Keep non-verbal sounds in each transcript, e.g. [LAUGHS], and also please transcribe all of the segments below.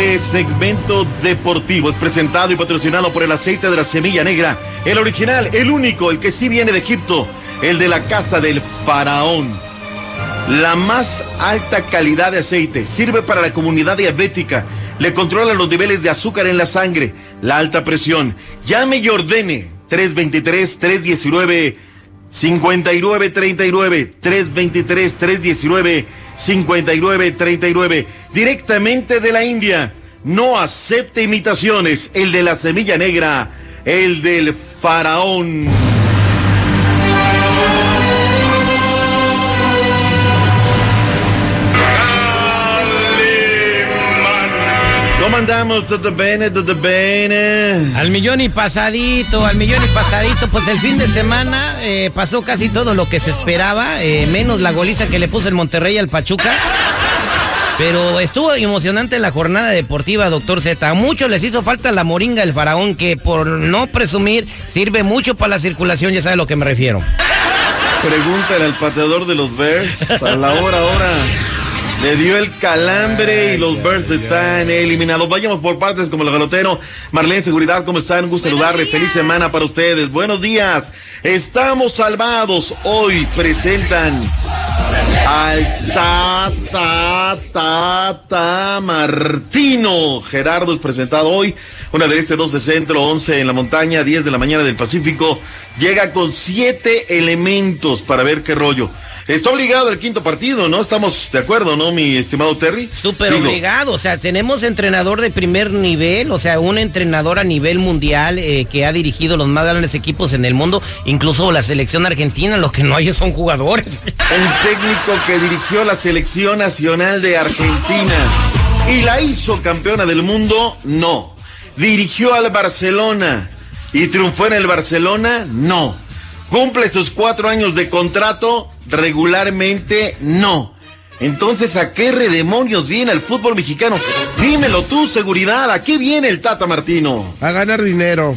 Este segmento deportivo es presentado y patrocinado por el aceite de la semilla negra, el original, el único, el que sí viene de Egipto, el de la casa del faraón. La más alta calidad de aceite sirve para la comunidad diabética, le controla los niveles de azúcar en la sangre, la alta presión. Llame y ordene 323 319 5939 323 319 5939 directamente de la India. No acepte imitaciones. El de la semilla negra, el del faraón. ¿Cómo andamos? ¿Todo bene? ¿Todo bene? Al millón y pasadito, al millón y pasadito. Pues el fin de semana eh, pasó casi todo lo que se esperaba, eh, menos la goliza que le puso el Monterrey al Pachuca. Pero estuvo emocionante la jornada deportiva, doctor Z. A muchos les hizo falta la moringa del faraón, que por no presumir sirve mucho para la circulación, ya sabe a lo que me refiero. Pregúntale al pateador de los Bears a la hora ahora. Le dio el calambre y los Bears están eliminados. Vayamos por partes como el galotero. Marlene Seguridad, ¿cómo están? Un gusto saludarle. Feliz semana para ustedes. Buenos días. Estamos salvados. Hoy presentan al ta ta ta ta Martino. Gerardo es presentado hoy. Una de este 12 centro, 11 en la montaña, 10 de la mañana del Pacífico. Llega con siete elementos para ver qué rollo. Está obligado el quinto partido, ¿no? Estamos de acuerdo, ¿no, mi estimado Terry? Súper obligado, o sea, tenemos entrenador de primer nivel, o sea, un entrenador a nivel mundial eh, que ha dirigido los más grandes equipos en el mundo, incluso la selección argentina, lo que no hay son jugadores. [LAUGHS] Un técnico que dirigió la selección nacional de Argentina y la hizo campeona del mundo, no. Dirigió al Barcelona y triunfó en el Barcelona, no. Cumple sus cuatro años de contrato regularmente, no. Entonces, ¿a qué redemonios viene el fútbol mexicano? Dímelo tú, seguridad, ¿a qué viene el Tata Martino? A ganar dinero.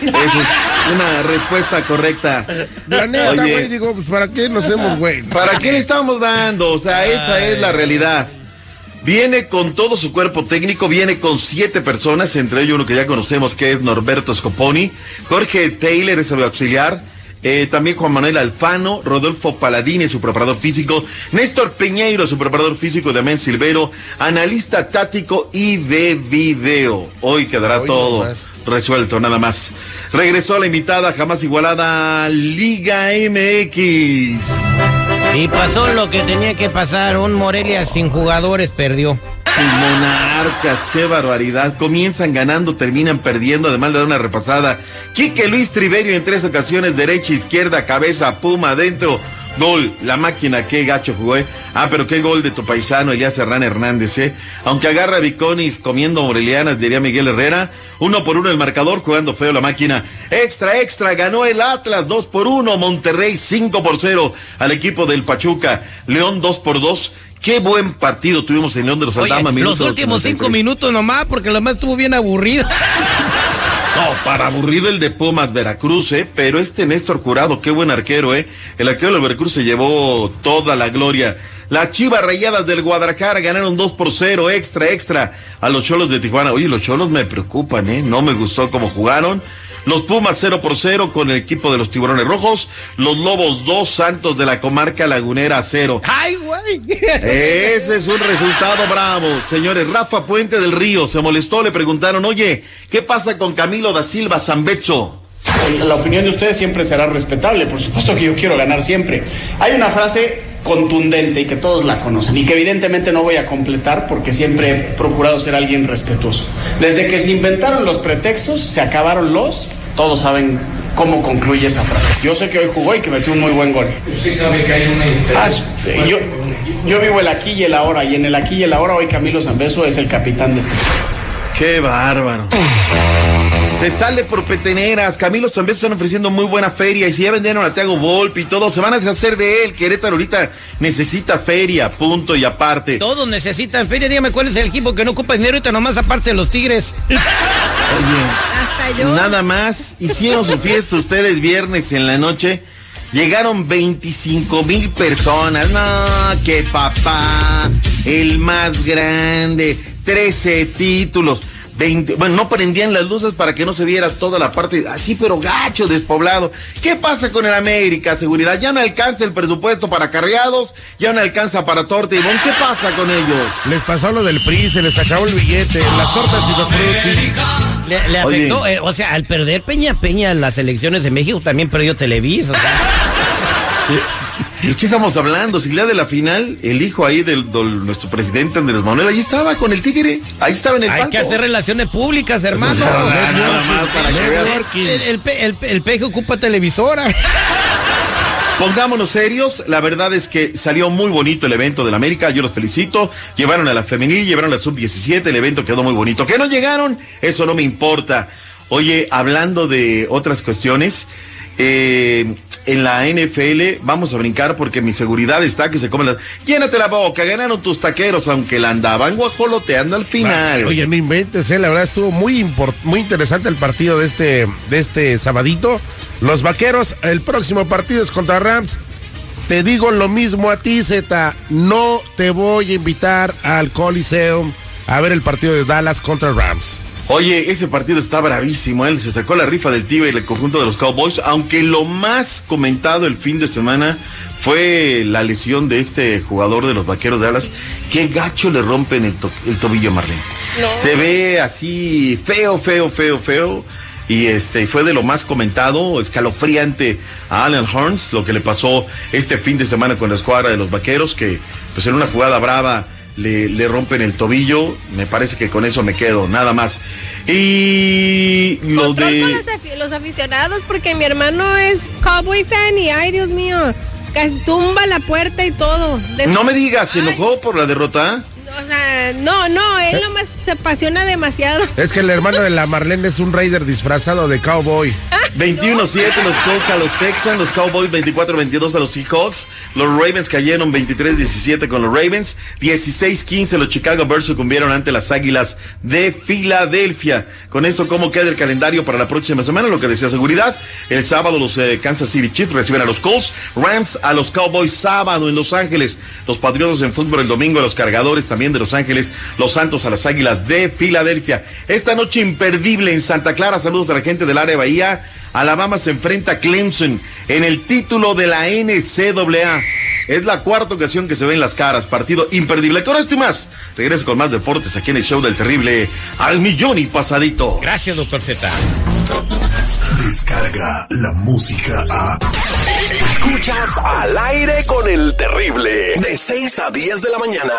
Esa es una respuesta correcta. La neta, güey, digo, pues ¿para qué nos hacemos, güey? ¿Para qué le estamos dando? O sea, esa es la realidad. Viene con todo su cuerpo técnico, viene con siete personas, entre ellos uno que ya conocemos que es Norberto Scoponi, Jorge Taylor es el auxiliar, eh, también Juan Manuel Alfano, Rodolfo Paladini, su preparador físico, Néstor Peñeiro, su preparador físico, Damián Silvero, analista táctico y de video. Hoy quedará Hoy todo nomás. resuelto, nada más. Regresó la invitada jamás igualada Liga MX. Y pasó lo que tenía que pasar, un Morelia sin jugadores perdió. Monarcas, qué barbaridad. Comienzan ganando, terminan perdiendo, además de dar una repasada. Quique Luis Triverio en tres ocasiones, derecha, izquierda, cabeza, puma, adentro. Gol, la máquina, qué gacho jugó, ¿eh? Ah, pero qué gol de tu paisano, Elías Herrán Hernández, ¿eh? Aunque agarra a Viconis comiendo morelianas, diría Miguel Herrera. Uno por uno el marcador, jugando feo la máquina. Extra, extra, ganó el Atlas, dos por uno. Monterrey, cinco por cero al equipo del Pachuca. León, dos por dos. Qué buen partido tuvimos en León de los Oye, Aldama. los minuto últimos cinco 83. minutos nomás, porque lo más estuvo bien aburrido. [LAUGHS] No, para aburrido el de Pumas Veracruz, ¿eh? Pero este Néstor Curado, qué buen arquero, ¿eh? El arquero del Veracruz se llevó toda la gloria. Las Chivas Rayadas del Guadalajara ganaron 2 por 0, extra, extra, a los Cholos de Tijuana. Oye, los Cholos me preocupan, ¿eh? No me gustó cómo jugaron. Los Pumas 0 por 0 con el equipo de los Tiburones Rojos. Los Lobos 2, Santos de la Comarca Lagunera 0. Ay, güey. Ese es un resultado bravo. Señores, Rafa Puente del Río se molestó, le preguntaron, oye, ¿qué pasa con Camilo da Silva Zambetso? La opinión de ustedes siempre será respetable, por supuesto que yo quiero ganar siempre. Hay una frase contundente y que todos la conocen y que evidentemente no voy a completar porque siempre he procurado ser alguien respetuoso. Desde que se inventaron los pretextos, se acabaron los, todos saben cómo concluye esa frase. Yo sé que hoy jugó y que metió un muy buen gol. Sí sabe que hay una Ah, yo, yo vivo el aquí y el ahora, y en el aquí y el ahora hoy Camilo Zambeso es el capitán de este equipo. Qué bárbaro. Se sale por peteneras. Camilo Zambeso están ofreciendo muy buena feria. Y si ya vendieron a Thiago Volpi y todo, se van a deshacer de él. Querétaro ahorita necesita feria, punto y aparte. Todos necesitan feria. Dígame cuál es el equipo que no ocupa dinero ahorita nomás aparte de los Tigres. [LAUGHS] Hasta yo. Nada más. Hicieron su fiesta ustedes viernes en la noche. Llegaron 25 mil personas. No, que papá. El más grande. 13 títulos. 20, bueno, no prendían las luces para que no se viera toda la parte así, pero gacho, despoblado. ¿Qué pasa con el América? Seguridad, ya no alcanza el presupuesto para carreados, ya no alcanza para torta y bon. ¿Qué pasa con ellos? Les pasó lo del PRI, se les acabó el billete, las tortas y los frutis. Le, afectó, eh, o sea, al perder Peña Peña en las elecciones de México también perdió Televisa. o sea. [LAUGHS] ¿De qué estamos hablando? Si día de la final, el hijo ahí del, del- nuestro presidente Andrés Manuel, ahí estaba con el tigre, ahí estaba en el Hay palco. que hacer relaciones públicas, hermano. El, el, el peje ocupa televisora. [LAUGHS] Pongámonos serios, la verdad es que salió muy bonito el evento del América, yo los felicito, llevaron a la femenil, llevaron a la sub-17, el evento quedó muy bonito. Que no llegaron, eso no me importa. Oye, hablando de otras cuestiones, eh, en la NFL vamos a brincar porque mi seguridad está que se comen las... Llénate la boca, ganaron tus taqueros, aunque la andaban guajoloteando al final. Oye, no inventes, eh, la verdad estuvo muy muy interesante el partido de este, de este sabadito. Los vaqueros, el próximo partido es contra Rams. Te digo lo mismo a ti, Z. No te voy a invitar al Coliseum a ver el partido de Dallas contra Rams. Oye, ese partido está bravísimo. Él se sacó la rifa del Tigre y el conjunto de los Cowboys. Aunque lo más comentado el fin de semana fue la lesión de este jugador de los vaqueros de Dallas. Qué gacho le rompen el, to- el tobillo a Marlene. Se ve así feo, feo, feo, feo. Y este fue de lo más comentado, escalofriante a Alan Horns, lo que le pasó este fin de semana con la escuadra de los vaqueros, que pues en una jugada brava le, le rompen el tobillo. Me parece que con eso me quedo, nada más. Y lo de. con los, afi- los aficionados porque mi hermano es cowboy fan y ay Dios mío, casi tumba la puerta y todo. No me digas, ¿se Ay, enojó por la derrota? O sea, no, no, él nomás se apasiona demasiado. Es que el hermano de la Marlene es un Raider disfrazado de cowboy. 21-7 los Colts a los Texans, los Cowboys 24-22 a los Seahawks, los Ravens cayeron 23-17 con los Ravens, 16-15 los Chicago Bears sucumbieron ante las Águilas de Filadelfia. Con esto, ¿cómo queda el calendario para la próxima semana? Lo que decía seguridad, el sábado los eh, Kansas City Chiefs reciben a los Colts, Rams a los Cowboys sábado en Los Ángeles, los Patriotas en fútbol el domingo a los Cargadores también de Los Ángeles, los Santos a las Águilas de Filadelfia. Esta noche imperdible en Santa Clara, saludos a la gente del área de Bahía. Alabama se enfrenta a Clemson en el título de la NCAA. Es la cuarta ocasión que se ven las caras. Partido imperdible. Con esto y más. Regreso con más deportes aquí en el show del terrible al millón y pasadito. Gracias, doctor Z. Descarga la música a. Escuchas al aire con el terrible. De 6 a 10 de la mañana.